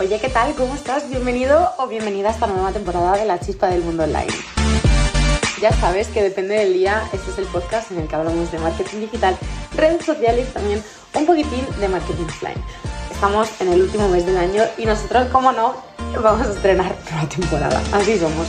Oye, ¿qué tal? ¿Cómo estás? Bienvenido o bienvenida a esta nueva temporada de La Chispa del Mundo Online. Ya sabes que depende del día, este es el podcast en el que hablamos de marketing digital, redes sociales también un poquitín de marketing offline. Estamos en el último mes del año y nosotros, como no, vamos a estrenar nueva temporada. Así somos.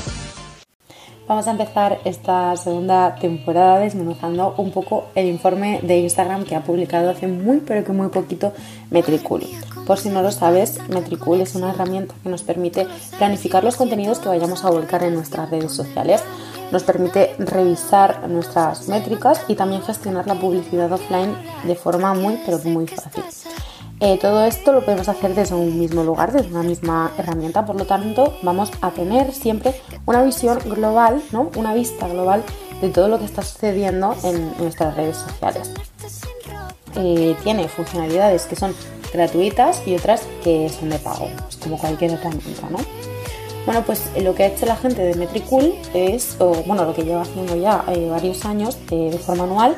Vamos a empezar esta segunda temporada desmenuzando un poco el informe de Instagram que ha publicado hace muy pero que muy poquito Metricool. Por si no lo sabes, Metricool es una herramienta que nos permite planificar los contenidos que vayamos a volcar en nuestras redes sociales. Nos permite revisar nuestras métricas y también gestionar la publicidad offline de forma muy pero muy fácil. Eh, todo esto lo podemos hacer desde un mismo lugar, desde una misma herramienta, por lo tanto vamos a tener siempre una visión global, ¿no? una vista global de todo lo que está sucediendo en nuestras redes sociales. Eh, tiene funcionalidades que son gratuitas y otras que son de pago, como cualquier herramienta. ¿no? Bueno, pues lo que ha hecho la gente de Metricool es, o bueno, lo que lleva haciendo ya eh, varios años de forma anual,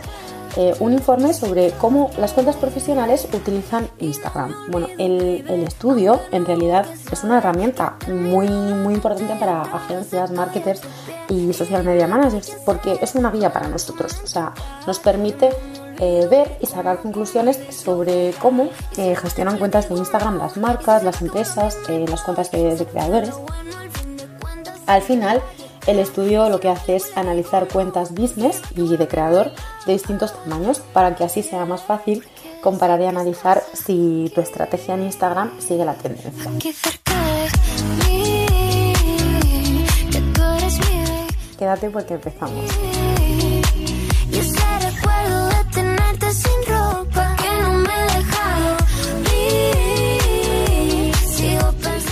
eh, un informe sobre cómo las cuentas profesionales utilizan Instagram. Bueno, el, estudio en realidad es una herramienta muy, muy importante para agencias, marketers y social media managers porque es una guía para nosotros. O sea, nos permite eh, ver y sacar conclusiones sobre cómo eh, gestionan cuentas de Instagram las marcas, las empresas, las cuentas de creadores. Al final, el estudio lo que hace es analizar cuentas business y de creador de distintos tamaños para que así sea más fácil comparar y analizar si tu estrategia en Instagram sigue la tendencia. Quédate porque empezamos.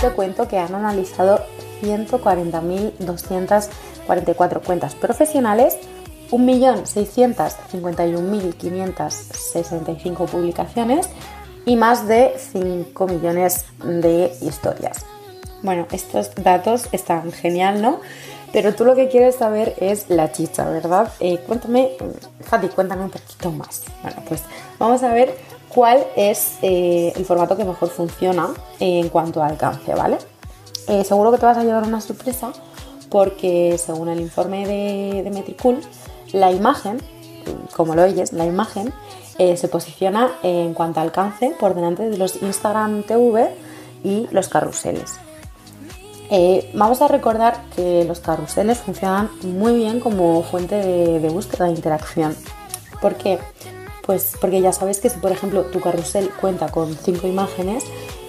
Te cuento que han analizado 140.244 cuentas profesionales, 1.651.565 publicaciones y más de 5 millones de historias. Bueno, estos datos están genial, ¿no? Pero tú lo que quieres saber es la chicha, ¿verdad? Eh, cuéntame, Fati, cuéntame un poquito más. Bueno, pues vamos a ver cuál es eh, el formato que mejor funciona en cuanto a alcance, ¿vale? Eh, seguro que te vas a llevar una sorpresa porque según el informe de, Metricool, la imagen, como lo oyes, la imagen eh, se posiciona en cuanto a alcance por delante de los Instagram TV y los carruseles. Vamos a recordar que los carruseles funcionan muy bien como fuente de, de búsqueda de interacción. ¿Por qué? Pues porque ya sabes que si por ejemplo tu carrusel cuenta con cinco imágenes,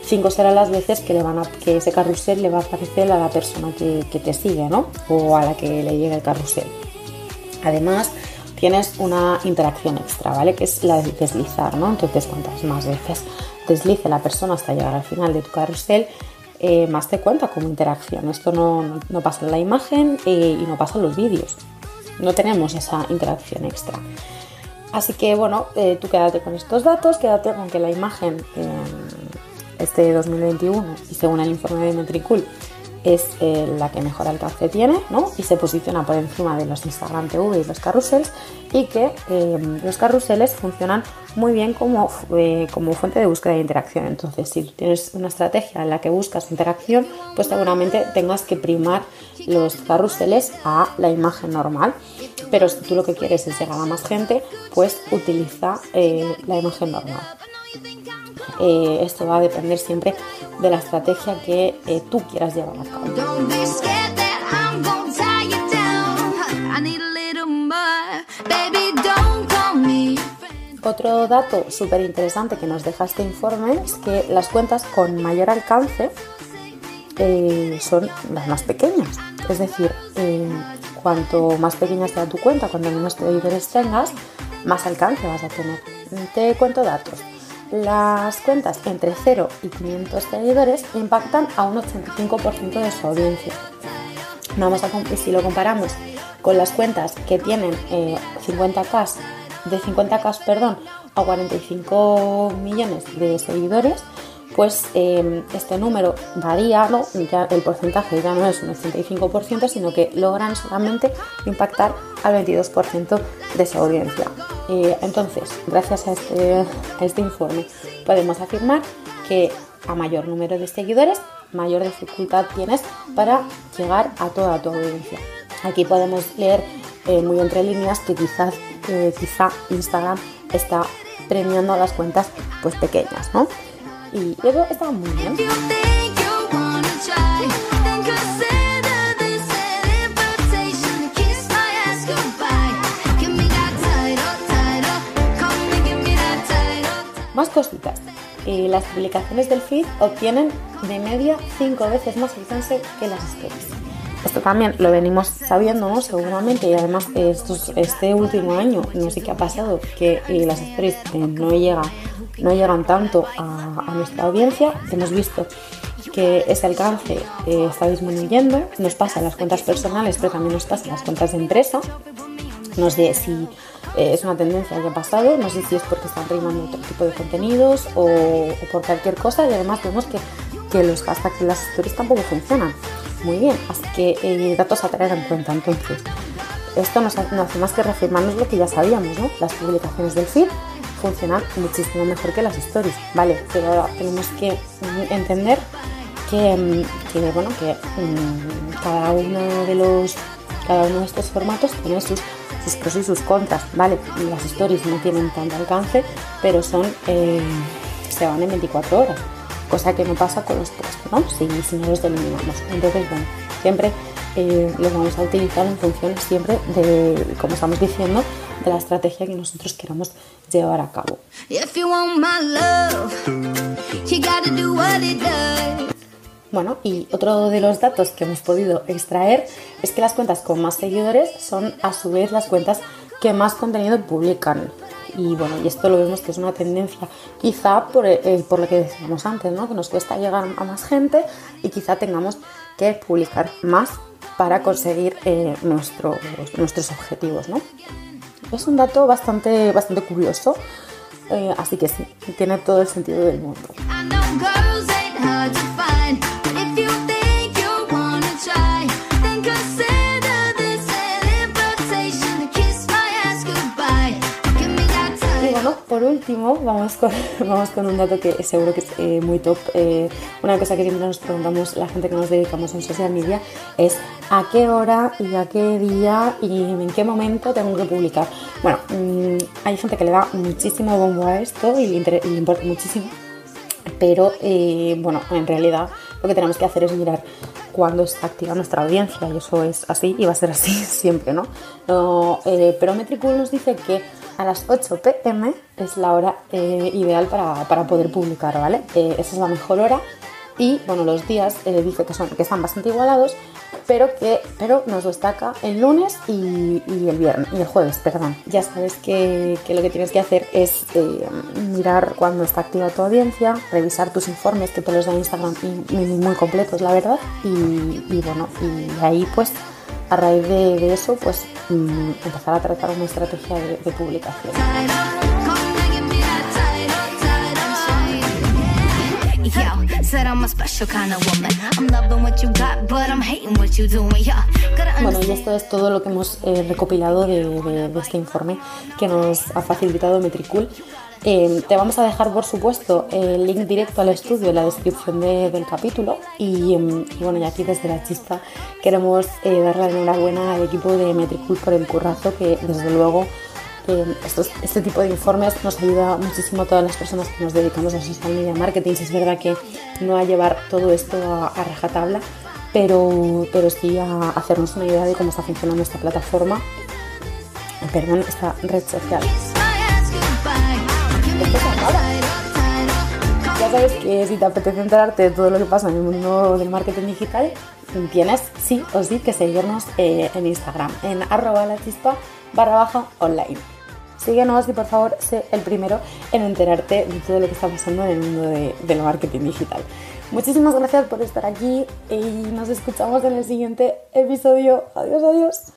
5 serán las veces que, le van a, que ese carrusel le va a aparecer a la persona que, te sigue, ¿no? O a la que le llegue el carrusel. Además, tienes una interacción extra, ¿vale? Que es la de deslizar, ¿no? Entonces, cuantas más veces deslice la persona hasta llegar al final de tu carrusel, eh, más te cuenta como interacción. Esto no, pasa en la imagen eh, y no pasa en los vídeos. No tenemos esa interacción extra. Así que bueno, eh, tú quédate con estos datos, quédate con que la imagen este 2021 y según el informe de Metricool es eh, la que mejor alcance tiene ¿no? y se posiciona por encima de los Instagram TV y los carruseles y que eh, los carruseles funcionan muy bien como, eh, como fuente de búsqueda de interacción. Entonces, si tienes una estrategia en la que buscas interacción, pues seguramente tengas que primar los carruseles a la imagen normal. Pero si tú lo que quieres es llegar a más gente, pues utiliza la imagen normal. Eh, esto va a depender siempre de la estrategia que eh, tú quieras llevar a cabo. Otro dato súper interesante que nos deja este informe es que las cuentas con mayor alcance eh, son las más pequeñas. Es decir, cuanto más pequeña sea tu cuenta, cuanto menos seguidores tengas, más alcance vas a tener. Te cuento datos. Las cuentas entre 0 y 500 seguidores impactan a un 85% de su audiencia. Vamos a, si lo comparamos con las cuentas que tienen 50k, eh, de 50k perdón, a 45 millones de seguidores, pues em, este número varía, ¿no? el porcentaje ya no es un 85%, sino que logran solamente impactar al 22% de su audiencia. entonces, gracias a este, a este informe, podemos afirmar que a mayor número de seguidores, mayor dificultad tienes para llegar a toda tu audiencia. Aquí podemos leer eh, muy entre líneas que quizás, eh, quizá Instagram está premiando a las cuentas pues pequeñas, ¿no? Y eso está muy bien. Más cositas. Eh, las publicaciones del feed obtienen de media 5 veces más alcance que las stories. Esto también lo venimos sabiendo, ¿no? Seguramente, y además estos, este último año, no sé qué ha pasado, que eh, las stories eh, no, llega, no llegan tanto a, a, nuestra audiencia. Hemos visto que ese alcance está disminuyendo. Nos pasa en las cuentas personales, pero también nos pasa en las cuentas de empresa. No sé si eh, es una tendencia que ha pasado, no sé si es porque están rimando otro tipo de contenidos o, por cualquier cosa y además vemos que, que los hashtags y las stories tampoco funcionan muy bien, así que eh, datos a tener en cuenta entonces. Esto no hace más que reafirmarnos lo que ya sabíamos, ¿no? Las publicaciones del feed funcionan muchísimo mejor que las stories, ¿vale? Pero tenemos que mm, entender que, mm, que bueno, que mmm, cada uno de los cada uno de estos formatos tiene sus sus pros y sus contras, ¿vale? Las stories no tienen tanto alcance, pero son eh, se van en 24 horas, cosa que no pasa con los posts, ¿no? Si, no los delimitamos. Entonces, bueno, siempre eh, los vamos a utilizar en función siempre de, como estamos diciendo, de la estrategia que nosotros queramos llevar a cabo. Bueno, y otro de los datos que hemos podido extraer es que las cuentas con más seguidores son a su vez las cuentas que más contenido publican. Y bueno, y esto lo vemos que es una tendencia, quizá por, eh, por lo que decíamos antes, ¿no? que nos cuesta llegar a más gente y quizá tengamos que publicar más para conseguir eh, nuestros, nuestros objetivos. ¿no? Es un dato bastante, bastante curioso, eh, así que sí, tiene todo el sentido del mundo. Último, vamos con, vamos con un dato que seguro que es eh, muy top. Eh, una cosa que siempre nos preguntamos la gente que nos dedicamos en social media es a qué hora y a qué día y en qué momento tengo que publicar. Bueno, mmm, hay gente que le da muchísimo bombo a esto y le, importa muchísimo, pero eh, bueno, en realidad lo que tenemos que hacer es mirar cuándo está activa nuestra audiencia y eso es así y va a ser así siempre, ¿no? pero Metricool nos dice que a las 8 pm es la hora eh, ideal para, para, poder publicar, ¿vale? Eh, esa es la mejor hora y bueno, los días eh, dice que, son, que están bastante igualados, pero que pero nos destaca el lunes y, y el viernes y el jueves, perdón. Ya sabes que, que lo que tienes que hacer es eh, mirar cuándo está activa tu audiencia, revisar tus informes que te los da Instagram y, y muy completos, la verdad, y, y bueno, y ahí pues a raíz de, de eso, pues mmm, empezar a tratar una estrategia de, de publicación. Bueno, y esto es todo lo que hemos eh, recopilado de, de, de, este informe que nos ha facilitado Metricool. Eh, te vamos a dejar, por supuesto, el link directo al estudio en la descripción de, del capítulo. Y, y, bueno, y aquí desde la chispa queremos eh, darle la enhorabuena al equipo de Metricool por el currazo que, desde luego, este tipo de informes nos ayuda muchísimo a todas las personas que nos dedicamos a social media marketing. Si es verdad que no a llevar todo esto a, a rajatabla, pero, pero sí a hacernos una idea de cómo está funcionando esta plataforma, perdón, esta red social. Ya sabes que si te apetece enterarte de todo lo que pasa en el mundo del marketing digital, tienes sí o sí que seguirnos eh, en Instagram, en arroba la chispa barra baja online. Síguenos y por favor sé el primero en enterarte de todo lo que está pasando en el mundo de, del marketing digital. Muchísimas gracias por estar aquí y nos escuchamos en el siguiente episodio. Adiós, adiós.